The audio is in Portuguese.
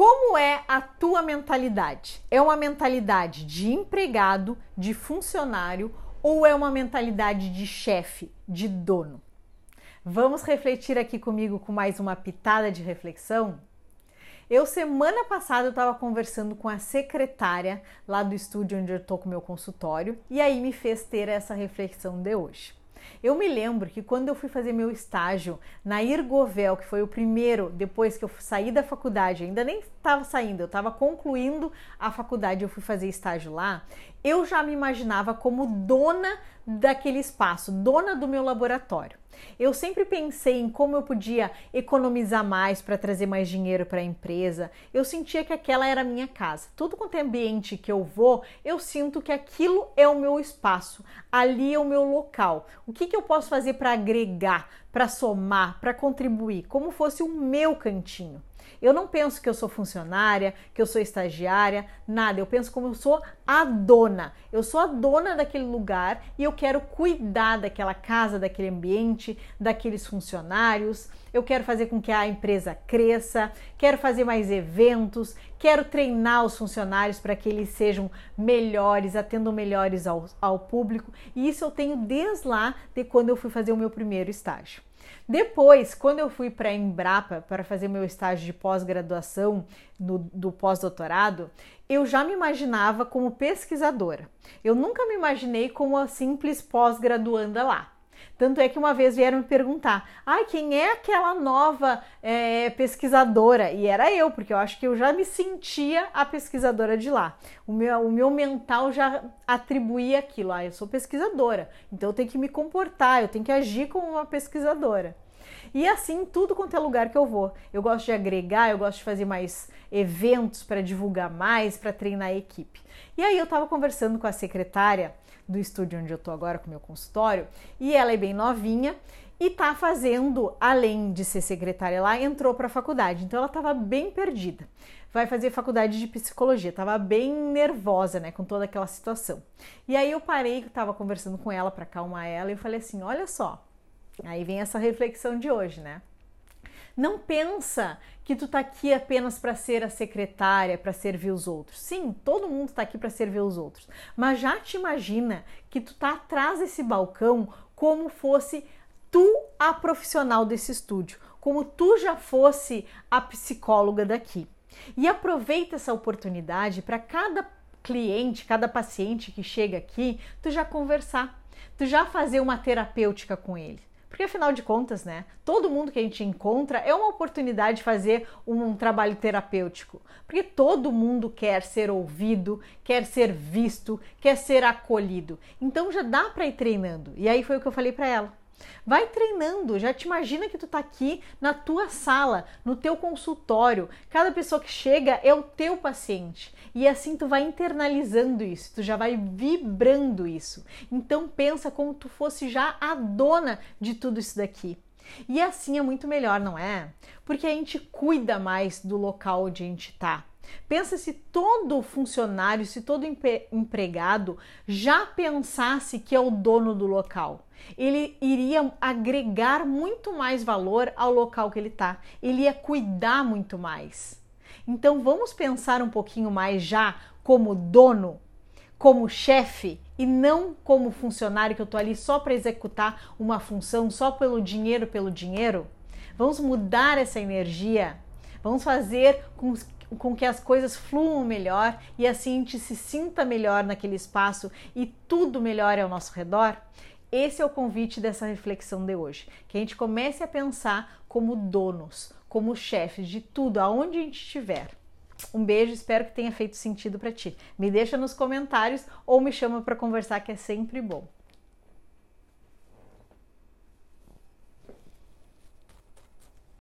Como é a tua mentalidade? É uma mentalidade de empregado, de funcionário ou é uma mentalidade de chefe, de dono? Vamos refletir aqui comigo com mais uma pitada de reflexão? Eu semana passada estava conversando com a secretária lá do estúdio onde eu estou com o meu consultório e aí me fez ter essa reflexão de hoje. Eu me lembro que quando eu fui fazer meu estágio na Irgovel, que foi o primeiro depois que eu saí da faculdade, ainda nem estava saindo, eu estava concluindo a faculdade, eu fui fazer estágio lá, eu já me imaginava como dona daquele espaço, dona do meu laboratório. Eu sempre pensei em como eu podia economizar mais para trazer mais dinheiro para a empresa. Eu sentia que aquela era a minha casa. Tudo quanto é ambiente que eu vou, eu sinto que aquilo é o meu espaço, ali é o meu local. O que, que eu posso fazer para agregar, para somar, para contribuir, como fosse o meu cantinho. Eu não penso que eu sou funcionária, que eu sou estagiária, nada. Eu penso como eu sou a dona. Eu sou a dona daquele lugar e eu quero cuidar daquela casa, daquele ambiente, daqueles funcionários. Eu quero fazer com que a empresa cresça, quero fazer mais eventos, quero treinar os funcionários para que eles sejam melhores, atendam melhores ao, ao público. E isso eu tenho desde lá de quando eu fui fazer o meu primeiro estágio. Depois, quando eu fui para a Embrapa para fazer meu estágio de pós-graduação do pós-doutorado, eu já me imaginava como pesquisadora. Eu nunca me imaginei como a simples pós-graduanda lá. Tanto é que uma vez vieram me perguntar: ai, quem é aquela nova é, pesquisadora? E era eu, porque eu acho que eu já me sentia a pesquisadora de lá. O meu, o meu mental já atribuía aquilo: ah, eu sou pesquisadora, então eu tenho que me comportar, eu tenho que agir como uma pesquisadora. E assim, tudo quanto é lugar que eu vou. Eu gosto de agregar, eu gosto de fazer mais eventos para divulgar mais, para treinar a equipe. E aí eu estava conversando com a secretária do estúdio onde eu tô agora com o meu consultório, e ela é bem novinha e tá fazendo, além de ser secretária lá, entrou para a faculdade. Então ela estava bem perdida. Vai fazer faculdade de psicologia, estava bem nervosa, né, com toda aquela situação. E aí eu parei, estava conversando com ela para acalmar ela e eu falei assim: "Olha só, Aí vem essa reflexão de hoje, né? Não pensa que tu tá aqui apenas para ser a secretária, para servir os outros. Sim, todo mundo tá aqui para servir os outros. Mas já te imagina que tu tá atrás desse balcão como fosse tu a profissional desse estúdio, como tu já fosse a psicóloga daqui. E aproveita essa oportunidade para cada cliente, cada paciente que chega aqui, tu já conversar, tu já fazer uma terapêutica com ele. Porque afinal de contas, né? Todo mundo que a gente encontra é uma oportunidade de fazer um trabalho terapêutico. Porque todo mundo quer ser ouvido, quer ser visto, quer ser acolhido. Então já dá para ir treinando. E aí foi o que eu falei para ela. Vai treinando, já te imagina que tu tá aqui na tua sala, no teu consultório. Cada pessoa que chega é o teu paciente. E assim tu vai internalizando isso, tu já vai vibrando isso. Então pensa como tu fosse já a dona de tudo isso daqui. E assim é muito melhor, não é? Porque a gente cuida mais do local onde a gente tá. Pensa se todo funcionário, se todo empregado já pensasse que é o dono do local. Ele iria agregar muito mais valor ao local que ele está. Ele ia cuidar muito mais. Então vamos pensar um pouquinho mais já como dono, como chefe e não como funcionário que eu estou ali só para executar uma função, só pelo dinheiro, pelo dinheiro. Vamos mudar essa energia. Vamos fazer com com que as coisas fluam melhor e assim a gente se sinta melhor naquele espaço e tudo melhore ao nosso redor? Esse é o convite dessa reflexão de hoje, que a gente comece a pensar como donos, como chefes de tudo, aonde a gente estiver. Um beijo, espero que tenha feito sentido para ti. Me deixa nos comentários ou me chama para conversar que é sempre bom.